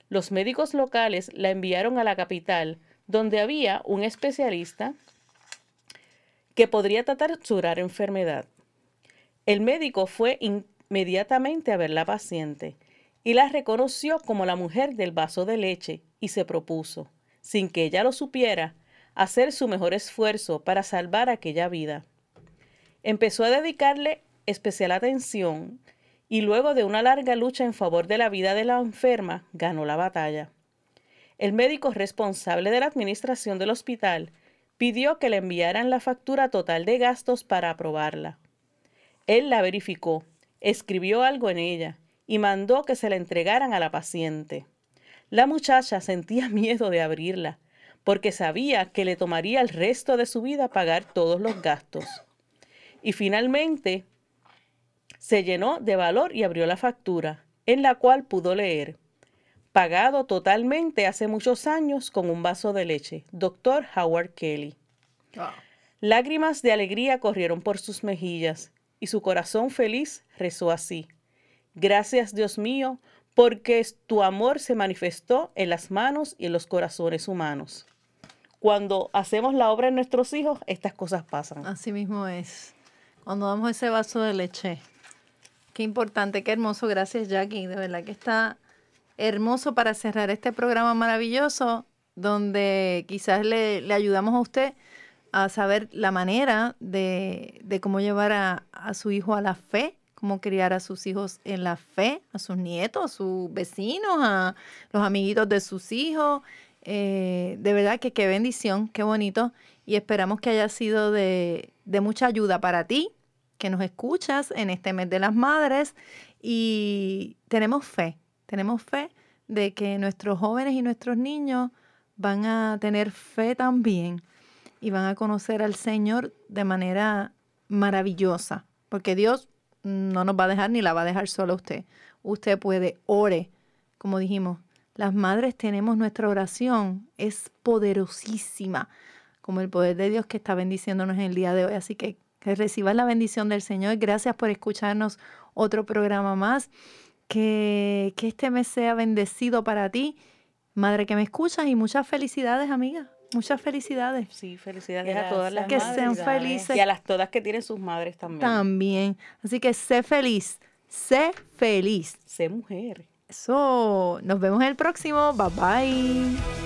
Los médicos locales la enviaron a la capital, donde había un especialista que podría tratar su enfermedad. El médico fue inmediatamente a ver la paciente y la reconoció como la mujer del vaso de leche y se propuso, sin que ella lo supiera, hacer su mejor esfuerzo para salvar aquella vida. Empezó a dedicarle especial atención y luego de una larga lucha en favor de la vida de la enferma, ganó la batalla. El médico responsable de la administración del hospital pidió que le enviaran la factura total de gastos para aprobarla. Él la verificó, escribió algo en ella y mandó que se la entregaran a la paciente. La muchacha sentía miedo de abrirla, porque sabía que le tomaría el resto de su vida pagar todos los gastos y finalmente se llenó de valor y abrió la factura, en la cual pudo leer, pagado totalmente hace muchos años con un vaso de leche, doctor Howard Kelly. Lágrimas de alegría corrieron por sus mejillas y su corazón feliz rezó así. Gracias Dios mío, porque tu amor se manifestó en las manos y en los corazones humanos. Cuando hacemos la obra en nuestros hijos, estas cosas pasan. Así mismo es cuando damos ese vaso de leche. Qué importante, qué hermoso. Gracias, Jackie. De verdad que está hermoso para cerrar este programa maravilloso donde quizás le, ayudamos a usted a saber la manera de, cómo llevar a, su hijo a la fe, cómo criar a sus hijos en la fe, a sus nietos, a sus vecinos, a los amiguitos de sus hijos. Eh, de verdad que qué bendición, qué bonito. Y esperamos que haya sido de, de mucha ayuda para ti, que nos escuchas en este mes de las madres y tenemos fe, tenemos fe de que nuestros jóvenes y nuestros niños van a tener fe también y van a conocer al Señor de manera maravillosa, porque Dios no nos va a dejar ni la va a dejar solo a usted. Usted puede, ore, como dijimos, las madres tenemos nuestra oración, es poderosísima, como el poder de Dios que está bendiciéndonos en el día de hoy. Así que que recibas la bendición del Señor. Gracias por escucharnos otro programa más. Que, que este mes sea bendecido para ti, madre que me escuchas, y muchas felicidades, amiga. Muchas felicidades. Sí, felicidades a todas las que sean felices. Y a las todas que tienen sus madres también. También. Así que sé feliz. Sé feliz. Sé mujer. Eso. Nos vemos en el próximo. Bye bye.